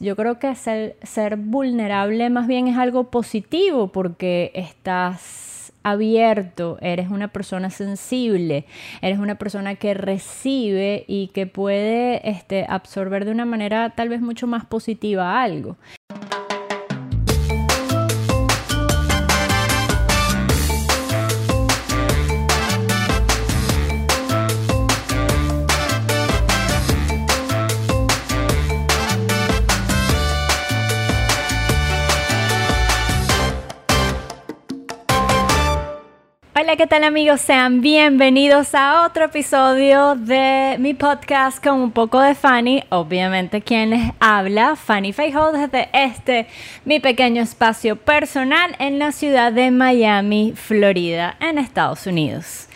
Yo creo que ser, ser vulnerable más bien es algo positivo porque estás abierto, eres una persona sensible, eres una persona que recibe y que puede este, absorber de una manera tal vez mucho más positiva algo. ¿Qué tal amigos? Sean bienvenidos a otro episodio de mi podcast con un poco de Fanny. Obviamente quien les habla, Fanny Feijo, desde este, mi pequeño espacio personal en la ciudad de Miami, Florida, en Estados Unidos.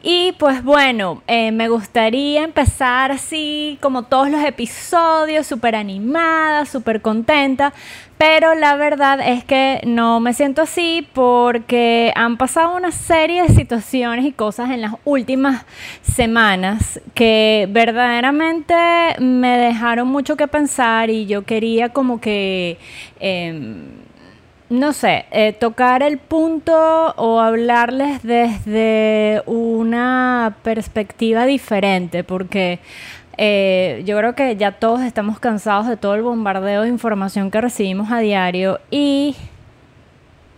Y pues bueno, eh, me gustaría empezar así como todos los episodios, súper animada, súper contenta, pero la verdad es que no me siento así porque han pasado una serie de situaciones y cosas en las últimas semanas que verdaderamente me dejaron mucho que pensar y yo quería como que... Em, no sé, eh, tocar el punto o hablarles desde una perspectiva diferente, porque eh, yo creo que ya todos estamos cansados de todo el bombardeo de información que recibimos a diario y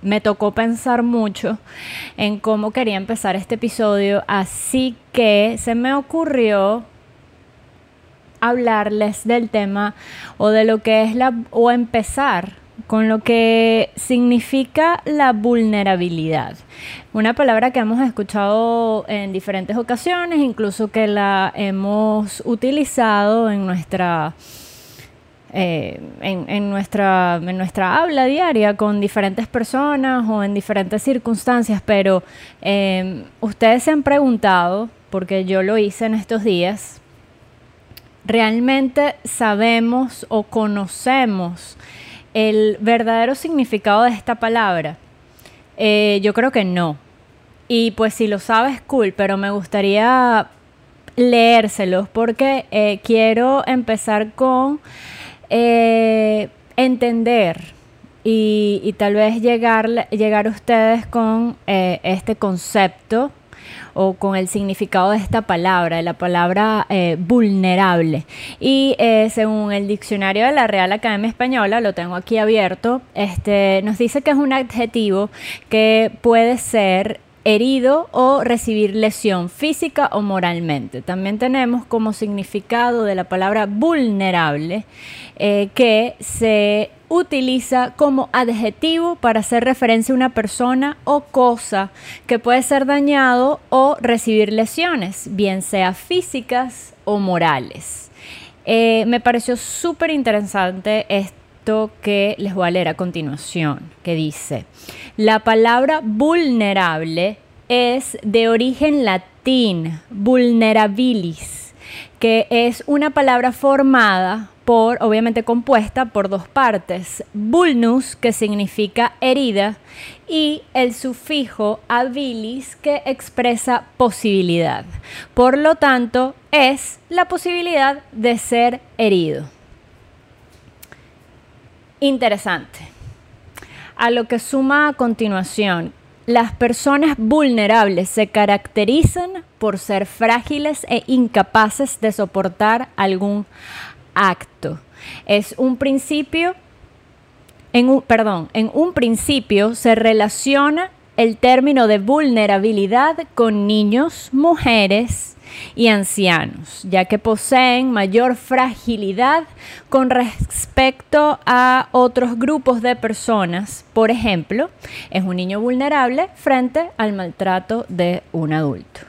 me tocó pensar mucho en cómo quería empezar este episodio, así que se me ocurrió hablarles del tema o de lo que es la o empezar con lo que significa la vulnerabilidad. Una palabra que hemos escuchado en diferentes ocasiones, incluso que la hemos utilizado en nuestra, eh, en, nuestra, en nuestra habla diaria con diferentes personas o en diferentes circunstancias, pero eh, ustedes se han preguntado, porque yo lo hice en estos días, ¿realmente sabemos o conocemos el verdadero significado de esta palabra? Eh, yo creo que no. Y pues si lo sabes, cool, pero me gustaría leérselos porque eh, quiero empezar con eh, entender y, y, tal vez llegar, llegar a ustedes con este concepto o con el significado de esta palabra, de la palabra eh, vulnerable. Y eh, según el diccionario de la Real Academia Española, lo tengo aquí abierto, este, nos dice que es un adjetivo que puede ser herido o recibir lesión física o moralmente. También tenemos como significado de la palabra vulnerable eh, que se utiliza como adjetivo para hacer referencia a una persona o cosa que puede ser dañado o recibir lesiones, bien sea físicas o morales. Eh, me pareció súper interesante esto que les voy a leer a continuación, que dice, la palabra vulnerable es de origen latín, vulnerabilis, que es una palabra formada obviamente compuesta por dos partes, vulnus, que significa herida, y el sufijo habilis, que expresa posibilidad. Por lo tanto, es la posibilidad de ser herido. Interesante. A lo que suma a continuación, las personas vulnerables se caracterizan por ser frágiles e incapaces de soportar algún acto. Es un principio, en un, perdón, en un principio se relaciona el término de vulnerabilidad con niños, mujeres y ancianos, ya que poseen mayor fragilidad con respecto a otros grupos de personas. Por ejemplo, es un niño vulnerable frente al maltrato de un adulto.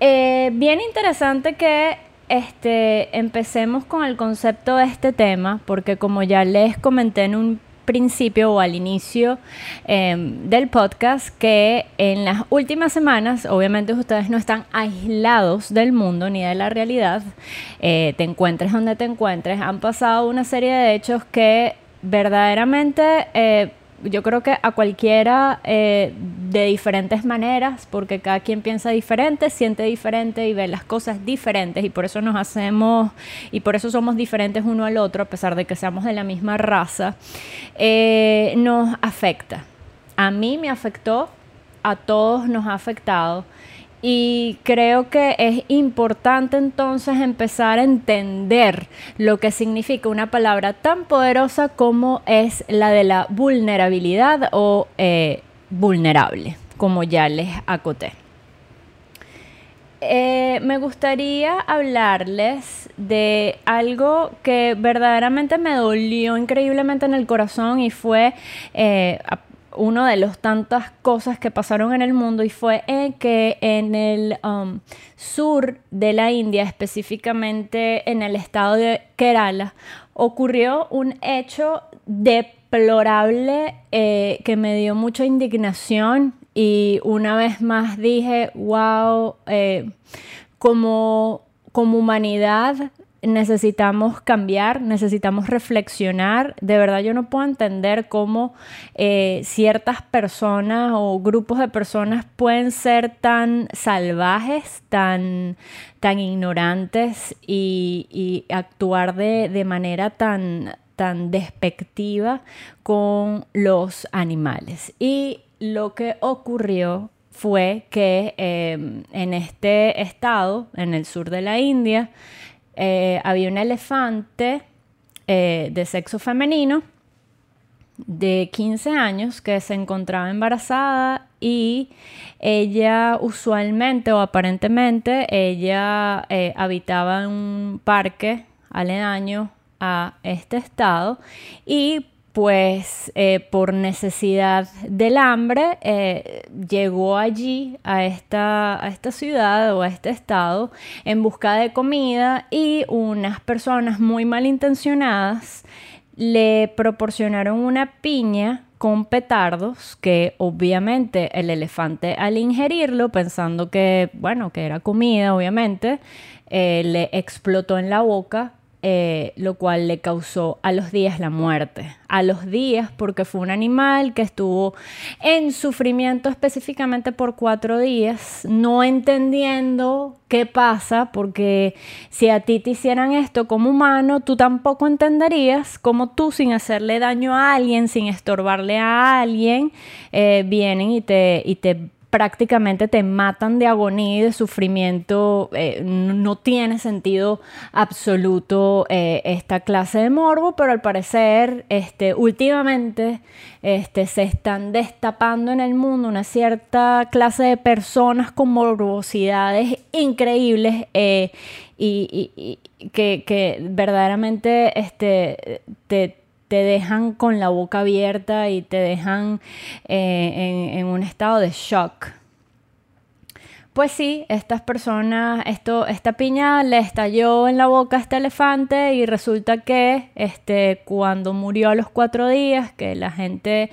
Eh, bien interesante que este, empecemos con el concepto de este tema, porque como ya les comenté en un principio o al inicio em, del podcast que en las últimas semanas, obviamente ustedes no están aislados del mundo ni de la realidad, eh, te encuentres donde te encuentres, han pasado una serie de hechos que verdaderamente eh, yo creo que a cualquiera eh, de diferentes maneras, porque cada quien piensa diferente, siente diferente y ve las cosas diferentes y por eso nos hacemos y por eso somos diferentes uno al otro, a pesar de que seamos de la misma raza, eh, nos afecta. A mí me afectó, a todos nos ha afectado y creo que es importante entonces empezar a entender lo que significa una palabra tan poderosa como es la de la vulnerabilidad o eh, vulnerable, como ya les acoté. Eh, me gustaría hablarles de algo que verdaderamente me dolió increíblemente en el corazón y fue eh, uno de los tantas cosas que pasaron en el mundo y fue que en el um, sur de la India, específicamente en el estado de Kerala, ocurrió un hecho eh, que me dio mucha indignación y una vez más dije, wow, eh, como, como humanidad necesitamos cambiar, necesitamos reflexionar. De verdad yo no puedo entender cómo eh, ciertas personas o grupos de personas pueden ser tan salvajes, tan, tan ignorantes y, actuar de, manera tan, tan despectiva con los animales. Y lo que ocurrió fue que eh, en este estado, en el sur de la India, eh, había un elefante eh, de sexo femenino de 15 años que se encontraba embarazada y ella usualmente o aparentemente ella eh, habitaba en un parque aledaño a este estado y pues eh, por necesidad del hambre eh, llegó allí a esta, a esta ciudad o a este estado en busca de comida y unas personas muy malintencionadas le proporcionaron una piña con petardos que obviamente el elefante al ingerirlo pensando que bueno que era comida obviamente eh, le explotó en la boca eh, lo cual le causó a los días la muerte. A los días porque fue un animal que estuvo en sufrimiento específicamente por cuatro días, no entendiendo qué pasa, porque si a ti te hicieran esto como humano, tú tampoco entenderías cómo tú sin hacerle daño a alguien, sin estorbarle a alguien, eh, vienen y te, y te prácticamente te matan de agonía y de sufrimiento. Eh, no tiene sentido absoluto eh, esta clase de morbo, pero al parecer este, últimamente este, se están destapando en el mundo una cierta clase de personas con morbosidades increíbles eh, y, que, verdaderamente este, te te dejan con la boca abierta y te dejan eh, en, un estado de shock. Pues sí, estas personas, esto, esta piña le estalló en la boca a este elefante y resulta que este, cuando murió a los cuatro días, que la gente,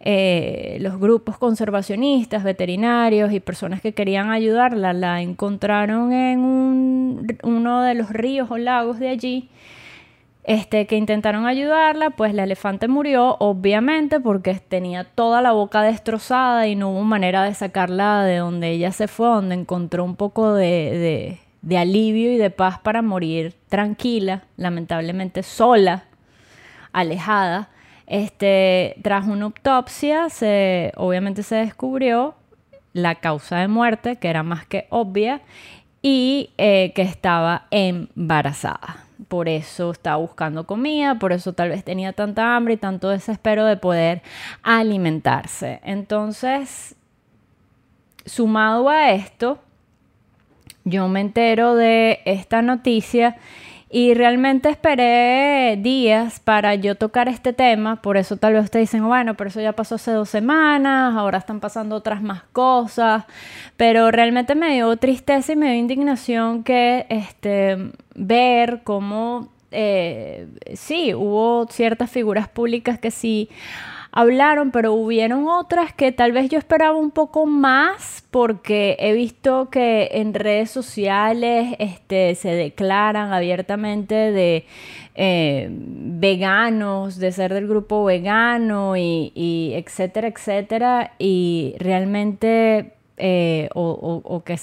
eh, los grupos conservacionistas, veterinarios y personas que querían ayudarla, la encontraron en uno de los ríos o lagos de allí este, que intentaron ayudarla, pues la elefante murió, obviamente, porque tenía toda la boca destrozada y no hubo manera de sacarla de donde ella se fue, donde encontró un poco de, alivio y de paz para morir tranquila, lamentablemente sola, alejada. Este, tras una autopsia, se, obviamente se descubrió la causa de muerte, que era más que obvia, y eh, que estaba embarazada por eso estaba buscando comida, por eso tal vez tenía tanta hambre y tanto desespero de poder alimentarse. Entonces, sumado a esto, yo me entero de esta noticia y realmente esperé días para yo tocar este tema, por eso tal vez ustedes dicen, bueno, pero eso ya pasó hace dos semanas, ahora están pasando otras más cosas, pero realmente me dio tristeza y me dio indignación que este, ver cómo, eh, sí, hubo ciertas figuras públicas que sí hablaron, pero hubieron otras que tal vez yo esperaba un poco más porque he visto que en redes sociales este, se declaran abiertamente de eh, veganos, de ser del grupo vegano y, etcétera, etcétera, y realmente eh, o, o, que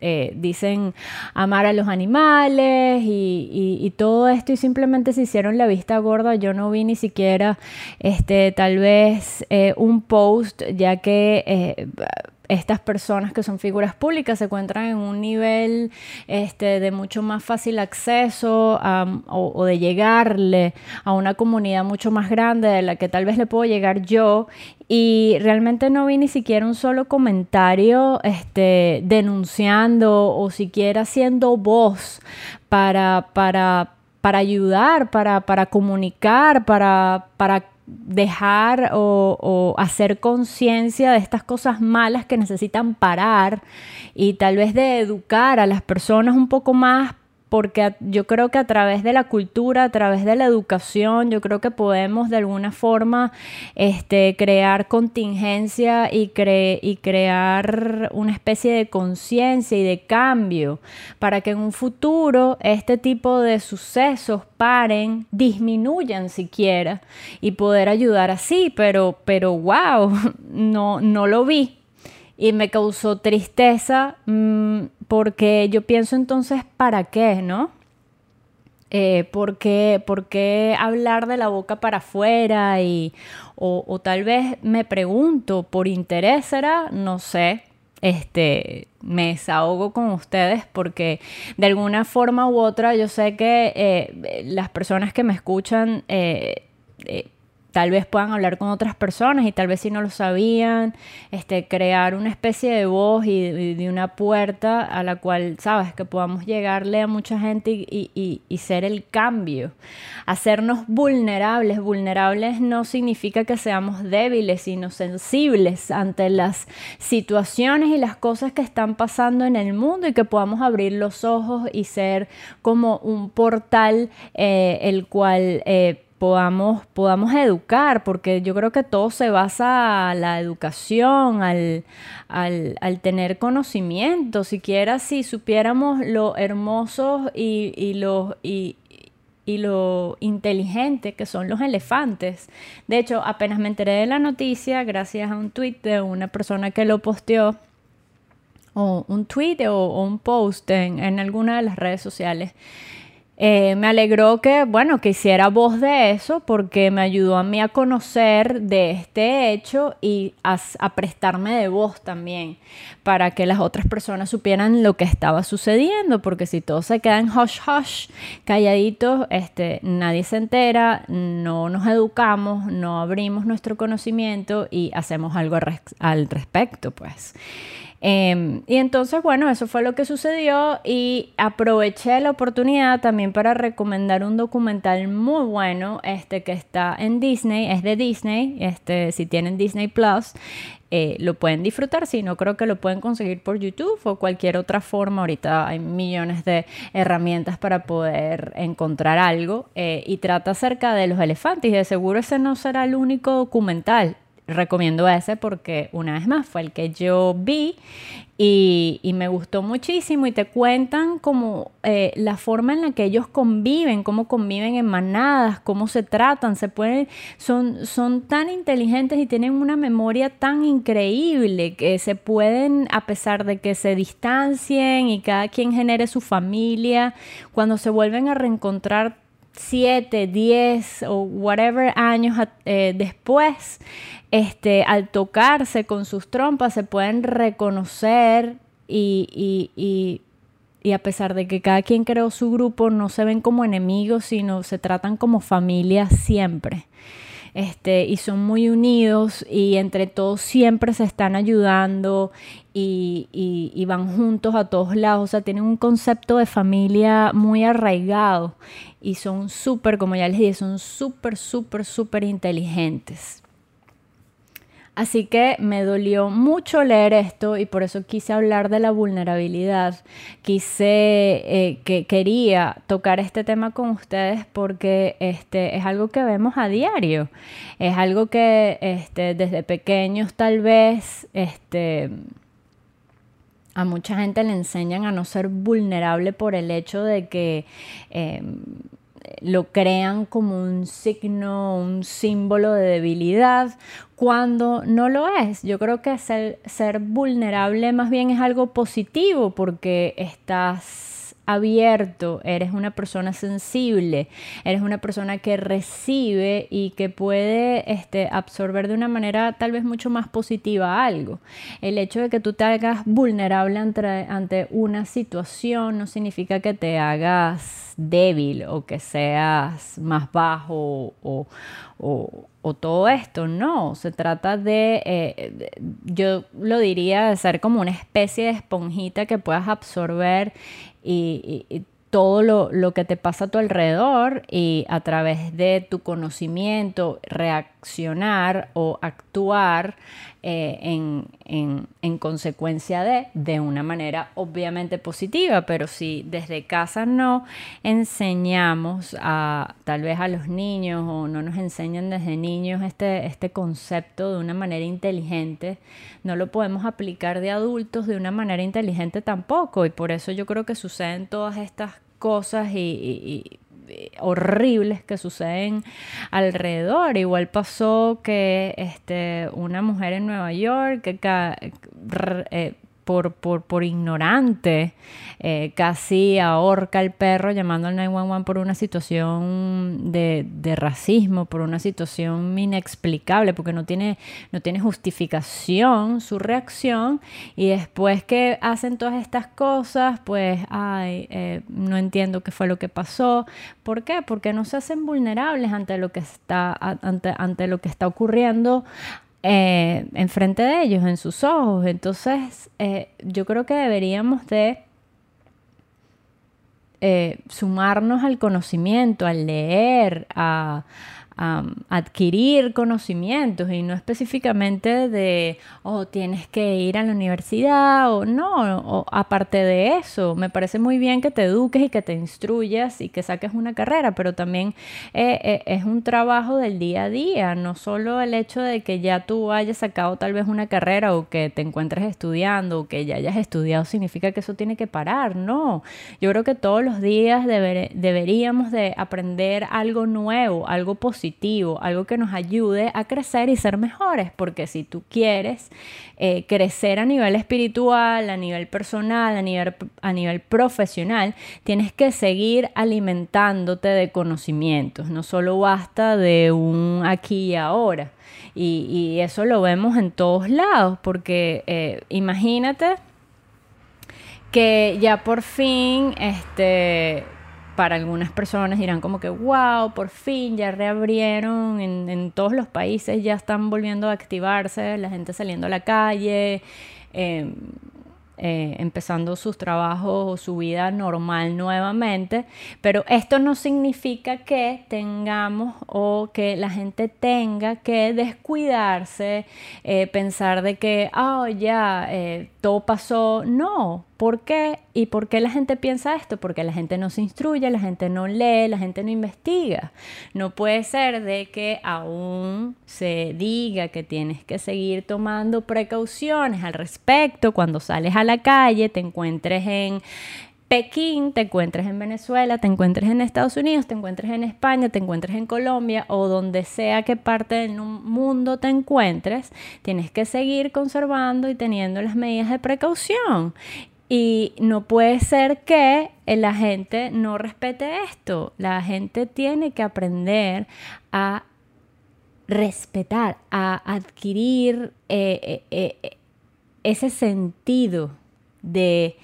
eh, dicen amar a los animales y, todo esto y simplemente se hicieron la vista gorda. Yo no vi ni siquiera este, tal vez eh, un post ya que eh, estas personas que son figuras públicas se encuentran en un nivel este, de mucho más fácil acceso o, de llegarle a una comunidad mucho más grande de la que tal vez le puedo llegar yo. Y realmente no vi ni siquiera un solo comentario este, denunciando o siquiera siendo voz para, para, para ayudar, para, para comunicar, para, para dejar o, hacer conciencia de estas cosas malas que necesitan parar y tal vez de educar a las personas un poco más porque yo creo que a través de la cultura, a través de la educación, yo creo que podemos de alguna forma este, crear contingencia y, y crear una especie de conciencia y de cambio para que en un futuro este tipo de sucesos paren, disminuyan siquiera y poder ayudar así, pero, pero wow, no, no lo vi. Y me causó tristeza mm, porque yo pienso entonces, ¿para qué, no? Eh, ¿por, qué, hablar de la boca para afuera? Y, o, tal vez me pregunto, ¿por interés será? No sé. Este, me desahogo con ustedes porque de alguna forma u otra yo sé que eh, las personas que me escuchan eh, tal vez puedan hablar con otras personas y tal vez si no lo sabían, este, crear una especie de voz y, de una puerta a la cual, sabes, que podamos llegarle a mucha gente y, y, ser el cambio. Hacernos vulnerables. Vulnerables no significa que seamos débiles, sino sensibles ante las situaciones y las cosas que están pasando en el mundo y que podamos abrir los ojos y ser como un portal eh, el cual... Eh, podamos, podamos educar, porque yo creo que todo se basa a la educación, al, al, tener conocimiento, siquiera si supiéramos lo hermosos y, y lo, y, y lo inteligente que son los elefantes. De hecho, apenas me enteré de la noticia, gracias a un tweet de una persona que lo posteó, o un tweet o, un post en, en alguna de las redes sociales, eh, me alegró que, bueno, que hiciera voz de eso porque me ayudó a mí a conocer de este hecho y a, prestarme de voz también para que las otras personas supieran lo que estaba sucediendo porque si todos se quedan hush hush, calladitos, este, nadie se entera, no nos educamos, no abrimos nuestro conocimiento y hacemos algo al respecto, pues. Em, y entonces, bueno, eso fue lo que sucedió y aproveché la oportunidad también para recomendar un documental muy bueno, este que está en Disney, es de Disney, este, si tienen Disney Plus, eh, lo pueden disfrutar, si no creo que lo pueden conseguir por YouTube o cualquier otra forma. Ahorita hay millones de herramientas para poder encontrar algo eh, y trata acerca de los elefantes y de seguro ese no será el único documental recomiendo ese porque una vez más fue el que yo vi y, me gustó muchísimo y te cuentan como eh, la forma en la que ellos conviven, cómo conviven en manadas, cómo se tratan, se pueden, son, son tan inteligentes y tienen una memoria tan increíble que se pueden, a pesar de que se distancien y cada quien genere su familia, cuando se vuelven a reencontrar 7, 10 o whatever años eh, después, este, al tocarse con sus trompas se pueden reconocer y, y, y, a pesar de que cada quien creó su grupo, no se ven como enemigos, sino se tratan como familia siempre. Este, y son muy unidos y entre todos siempre se están ayudando y, van juntos a todos lados. O sea, tienen un concepto de familia muy arraigado y son súper, como ya les dije, son súper, súper, súper inteligentes. Así que me dolió mucho leer esto y por eso quise hablar de la vulnerabilidad. Quise eh, que quería tocar este tema con ustedes porque este, es algo que vemos a diario. Es algo que este, desde pequeños tal vez este, a mucha gente le enseñan a no ser vulnerable por el hecho de que em, lo crean como un signo, un símbolo de debilidad, cuando no lo es. Yo creo que ser, ser vulnerable más bien es algo positivo porque estás abierto, eres una persona sensible, eres una persona que recibe y que puede este, absorber de una manera tal vez mucho más positiva algo. El hecho de que tú te hagas vulnerable ante, ante una situación no significa que te hagas débil o que seas más bajo o, todo esto, no, se trata de, eh, yo lo diría, de ser como una especie de esponjita que puedas absorber y, todo lo, que te pasa a tu alrededor y a través de tu conocimiento o actuar eh, en, consecuencia de, de una manera obviamente positiva, pero si desde casa no enseñamos a tal vez a los niños o no nos enseñan desde niños este, este concepto de una manera inteligente, no lo podemos aplicar de adultos de una manera inteligente tampoco. Y por eso yo creo que suceden todas estas cosas y, horribles que suceden alrededor. Igual pasó que este, una mujer en Nueva York que eh, por, por, por ignorante, eh, casi ahorca al perro llamando al 911 por una situación de, de, racismo, por una situación inexplicable, porque no tiene, no tiene justificación su reacción. Y después que hacen todas estas cosas, pues, ay, eh, no entiendo qué fue lo que pasó. ¿Por qué? Porque no se hacen vulnerables ante lo que está, ante, ante lo que está ocurriendo eh, enfrente de ellos, en sus ojos. Entonces, eh, yo creo que deberíamos de eh, sumarnos al conocimiento, al leer, a, adquirir conocimientos y no específicamente de, oh, tienes que ir a la universidad o no, o aparte de eso, me parece muy bien que te eduques y que te instruyas y que saques una carrera, pero también eh, eh, es un trabajo del día a día, no solo el hecho de que ya tú hayas sacado tal vez una carrera o que te encuentres estudiando o que ya hayas estudiado significa que eso tiene que parar, no, yo creo que todos los días deberíamos de aprender algo nuevo, algo positivo, algo que nos ayude a crecer y ser mejores, porque si tú quieres eh, crecer a nivel espiritual, a nivel personal, a nivel, a nivel profesional, tienes que seguir alimentándote de conocimientos, no solo basta de un aquí y ahora. Y, eso lo vemos en todos lados, porque eh, imagínate que ya por fin este para algunas personas dirán como que, wow, por fin ya reabrieron en, todos los países, ya están volviendo a activarse, la gente saliendo a la calle, em, eh, empezando sus trabajos o su vida normal nuevamente, pero esto no significa que tengamos o que la gente tenga que descuidarse, eh, pensar de que, oh, ya, eh, todo pasó. No, ¿Por qué? ¿Y por qué la gente piensa esto? Porque la gente no se instruye, la gente no lee, la gente no investiga. No puede ser de que aún se diga que tienes que seguir tomando precauciones al respecto cuando sales a la calle, te encuentres en Pekín, te encuentres en Venezuela, te encuentres en Estados Unidos, te encuentres en España, te encuentres en Colombia o donde sea que parte del mundo te encuentres, tienes que seguir conservando y teniendo las medidas de precaución. Y no puede ser que la gente no respete esto. La gente tiene que aprender a respetar, a adquirir eh, eh, eh, ese sentido de,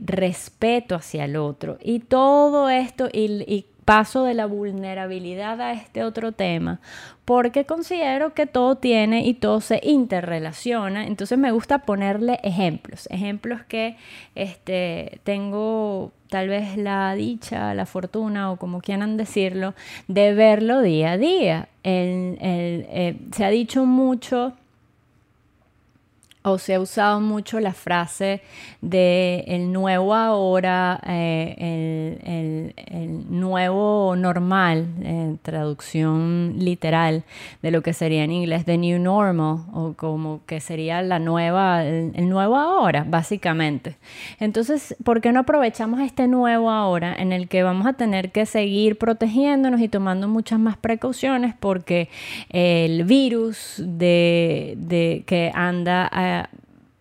respeto hacia el otro. Y todo esto, y, paso de la vulnerabilidad a este otro tema, porque considero que todo tiene y todo se interrelaciona. Entonces me gusta ponerle ejemplos, ejemplos que este, tengo tal vez la dicha, la fortuna o como quieran decirlo, de verlo día a día. Eh, se ha dicho mucho o se ha usado mucho la frase de el nuevo ahora, eh, el, nuevo normal, en traducción literal de lo que sería en inglés the new normal, o como que sería la nueva, el, nuevo ahora, básicamente. Entonces, ¿por qué no aprovechamos este nuevo ahora en el que vamos a tener que seguir protegiéndonos y tomando muchas más precauciones porque el virus de, que anda a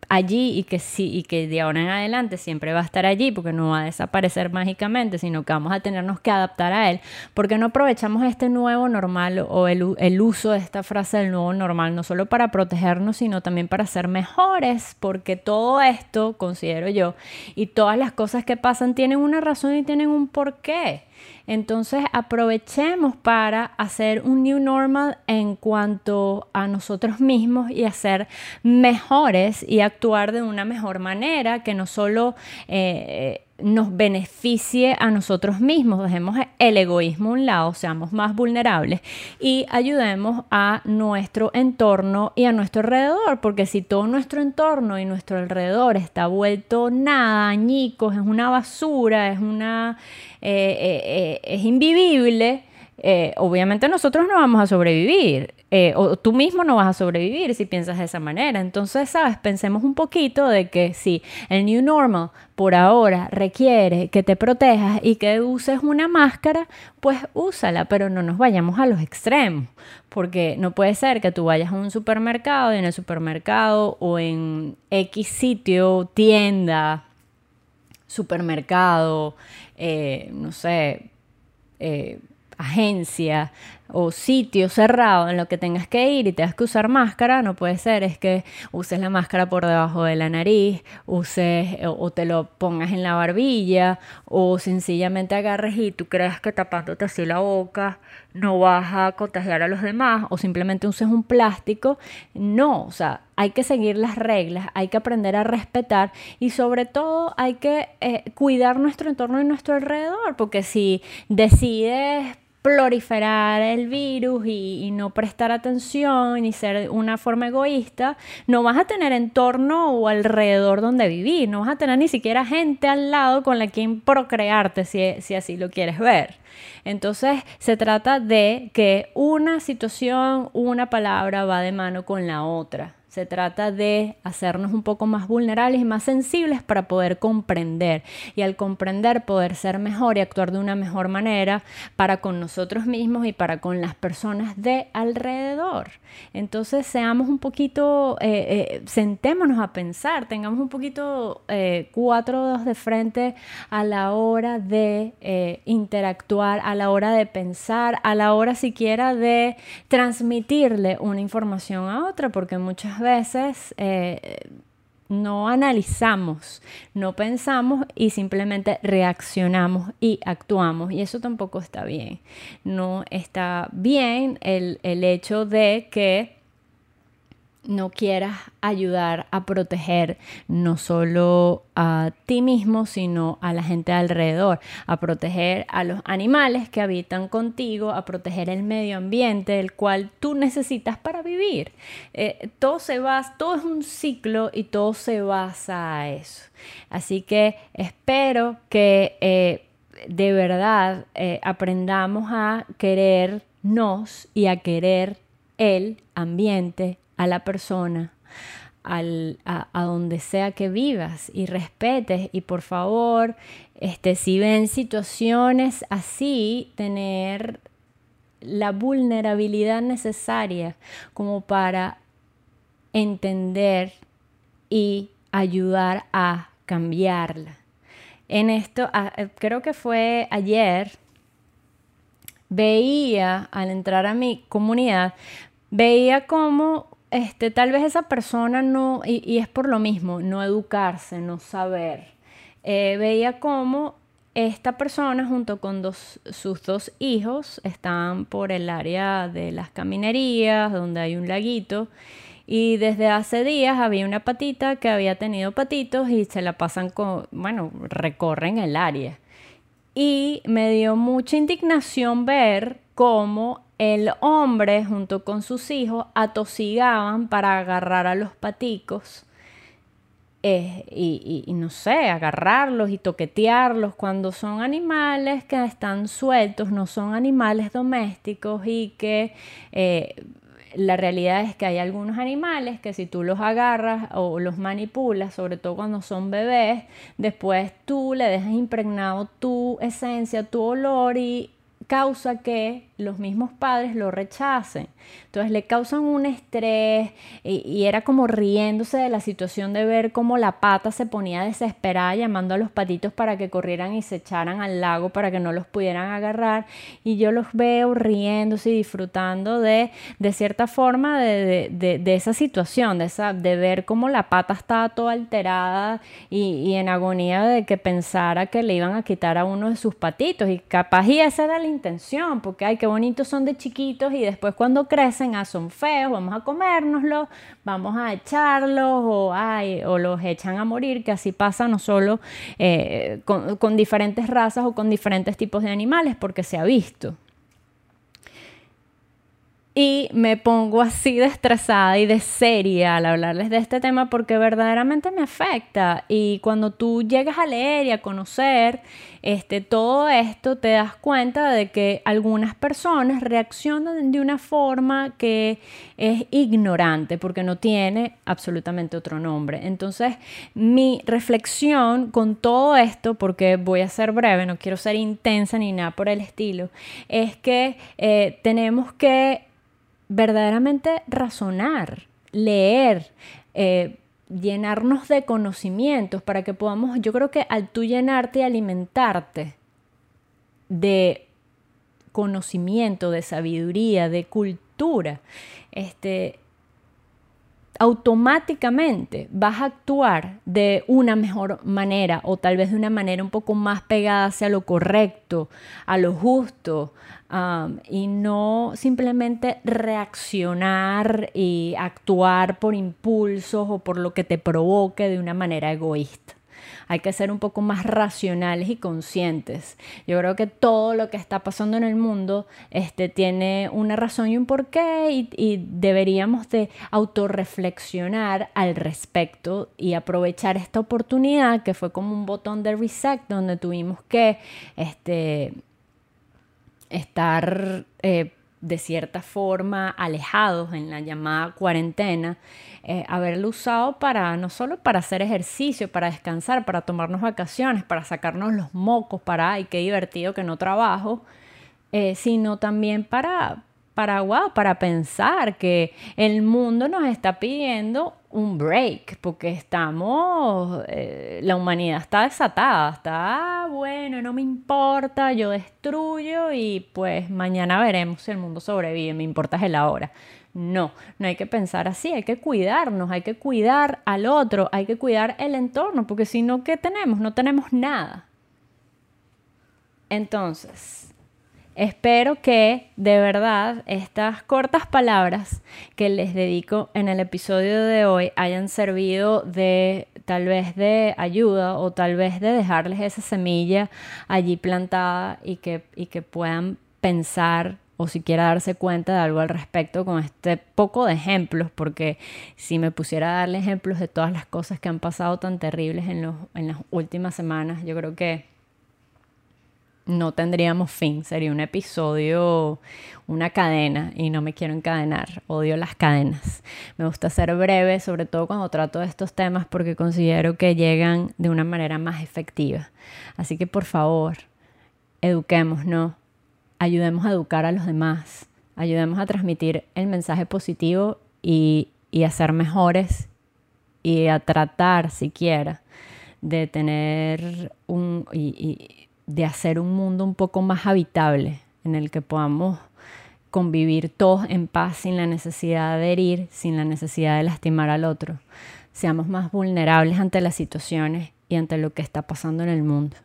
allí y que sí y que de ahora en adelante siempre va a estar allí porque no va a desaparecer mágicamente, sino que vamos a tenernos que adaptar a él, porque no aprovechamos este nuevo normal o el, el uso de esta frase del nuevo normal, no solo para protegernos, sino también para ser mejores, porque todo esto, considero yo, y todas las cosas que pasan tienen una razón y tienen un porqué. Entonces aprovechemos para hacer un new normal en cuanto a nosotros mismos y hacer mejores y actuar de una mejor manera que no solo eh, nos beneficie a nosotros mismos, dejemos el egoísmo a un lado, seamos más vulnerables y ayudemos a nuestro entorno y a nuestro alrededor, porque si todo nuestro entorno y nuestro alrededor está vuelto nada, añicos, es una basura, es una eh, eh, eh, es invivible, obviamente nosotros no vamos a sobrevivir. Eh, o tú mismo no vas a sobrevivir si piensas de esa manera. Entonces, sabes, pensemos un poquito de que si el New Normal por ahora requiere que te protejas y que uses una máscara, pues úsala, pero no nos vayamos a los extremos, porque no puede ser que tú vayas a un supermercado y en el supermercado o en X sitio, tienda, supermercado, eh, no sé, eh, agencia o sitio cerrado en lo que tengas que ir y tengas que usar máscara, no puede ser, es que uses la máscara por debajo de la nariz, uses o te lo pongas en la barbilla o sencillamente agarres y tú creas que tapándote así la boca no vas a contagiar a los demás o simplemente uses un plástico. No, o sea, hay que seguir las reglas, hay que aprender a respetar y sobre todo hay que eh, cuidar nuestro entorno y nuestro alrededor, porque si decides proliferar el virus y, no prestar atención y ser una forma egoísta, no vas a tener entorno o alrededor donde vivir, no vas a tener ni siquiera gente al lado con la quien procrearte si, si así lo quieres ver. Entonces se trata de que una situación, una palabra va de mano con la otra. Se trata de hacernos un poco más vulnerables y más sensibles para poder comprender y al comprender poder ser mejor y actuar de una mejor manera para con nosotros mismos y para con las personas de alrededor. Entonces seamos un poquito, eh, eh, sentémonos a pensar, tengamos un poquito eh, cuatro dedos de frente a la hora de interactuar, a la hora de pensar, a la hora siquiera de transmitirle una información a otra, porque muchas veces eh, no analizamos, no pensamos y simplemente reaccionamos y actuamos. Y eso tampoco está bien. No está bien el, el hecho de que no quieras ayudar a proteger no solo a ti mismo, sino a la gente alrededor, a proteger a los animales que habitan contigo, a proteger el medio ambiente, el cual tú necesitas para vivir. Eh, todo se basa, todo es un ciclo y todo se basa a eso. Así que espero que eh, de verdad eh, aprendamos a querernos y a querer el ambiente, a la persona, al, a, donde sea que vivas y respetes y por favor, este, si ven situaciones así, tener la vulnerabilidad necesaria como para entender y ayudar a cambiarla. En esto, creo que fue ayer, veía al entrar a mi comunidad, veía como este, tal vez esa persona no, y, es por lo mismo, no educarse, no saber. Eh, veía cómo esta persona junto con sus dos hijos están por el área de las caminerías, donde hay un laguito, y desde hace días había una patita que había tenido patitos y se la pasan con, bueno, recorren el área. Y me dio mucha indignación ver cómo el hombre junto con sus hijos atosigaban para agarrar a los paticos y, no sé, agarrarlos y toquetearlos cuando son animales que están sueltos, no son animales domésticos y que eh, la realidad es que hay algunos animales que si tú los agarras o los manipulas, sobre todo cuando son bebés, después tú le dejas impregnado tu esencia, tu olor y causa que los mismos padres lo rechacen. Entonces le causan un estrés y, era como riéndose de la situación de ver cómo la pata se ponía desesperada llamando a los patitos para que corrieran y se echaran al lago para que no los pudieran agarrar. Y yo los veo riéndose y disfrutando de, de cierta forma de, de, esa situación, de, esa, de ver cómo la pata estaba toda alterada y, y en agonía de que pensara que le iban a quitar a uno de sus patitos. Y capaz y esa era la intención, porque hay que bonitos son de chiquitos y después cuando crecen, ah, son feos, vamos a comérnoslos, vamos a echarlos o, ay, o los echan a morir, que así pasa no solo eh, con, con diferentes razas o con diferentes tipos de animales, porque se ha visto y me pongo así de estresada y de seria al hablarles de este tema porque verdaderamente me afecta y cuando tú llegas a leer y a conocer este, todo esto te das cuenta de que algunas personas reaccionan de una forma que es ignorante porque no tiene absolutamente otro nombre. Entonces mi reflexión con todo esto, porque voy a ser breve, no quiero ser intensa ni nada por el estilo, es que eh, tenemos que verdaderamente razonar, leer, eh, llenarnos de conocimientos para que podamos, yo creo que al tú llenarte y alimentarte de conocimiento, de sabiduría, de cultura, este, automáticamente vas a actuar de una mejor manera o tal vez de una manera un poco más pegada hacia lo correcto, a lo justo, y no simplemente reaccionar y actuar por impulsos o por lo que te provoque de una manera egoísta hay que ser un poco más racionales y conscientes. Yo creo que todo lo que está pasando en el mundo este, tiene una razón y un porqué y, deberíamos de autorreflexionar al respecto y aprovechar esta oportunidad que fue como un botón de reset donde tuvimos que este, estar... Eh, de cierta forma alejados en la llamada cuarentena, eh, haberlo usado para no solo para hacer ejercicio, para descansar, para tomarnos vacaciones, para sacarnos los mocos, para, ay, qué divertido que no trabajo, eh, sino también para, para, para pensar que el mundo nos está pidiendo un break, porque estamos, eh, la humanidad está desatada, está, ah, bueno, no me importa, yo destruyo y pues mañana veremos si el mundo sobrevive, me importa el ahora. No, no hay que pensar así, hay que cuidarnos, hay que cuidar al otro, hay que cuidar el entorno, porque si no, ¿qué tenemos? No tenemos nada. Entonces, Espero que de verdad estas cortas palabras que les dedico en el episodio de hoy hayan servido de tal vez de ayuda o tal vez de dejarles esa semilla allí plantada y que, y que puedan pensar o siquiera darse cuenta de algo al respecto con este poco de ejemplos, porque si me pusiera a darle ejemplos de todas las cosas que han pasado tan terribles en, los, en las últimas semanas, yo creo que no tendríamos fin, sería un episodio, una cadena, y no me quiero encadenar, odio las cadenas. Me gusta ser breve, sobre todo cuando trato de estos temas, porque considero que llegan de una manera más efectiva. Así que por favor, eduquémonos, ayudemos a educar a los demás, ayudemos a transmitir el mensaje positivo y, a ser mejores y a tratar siquiera de tener un de hacer un mundo un poco más habitable, en el que podamos convivir todos en paz sin la necesidad de herir, sin la necesidad de lastimar al otro. Seamos más vulnerables ante las situaciones y ante lo que está pasando en el mundo.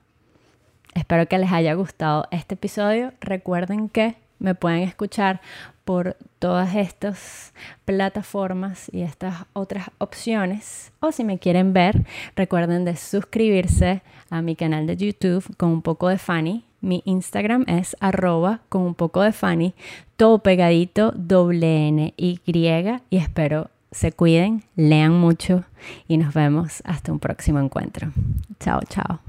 Espero que les haya gustado este episodio. Recuerden que me pueden escuchar por todas estas plataformas y estas otras opciones. O si me quieren ver, recuerden de suscribirse a mi canal de YouTube con un poco de Fanny. Mi Instagram es arroba con un poco de Fanny, todo pegadito, doble N, Y, y espero se cuiden, lean mucho y nos vemos hasta un próximo encuentro. Chao, chao.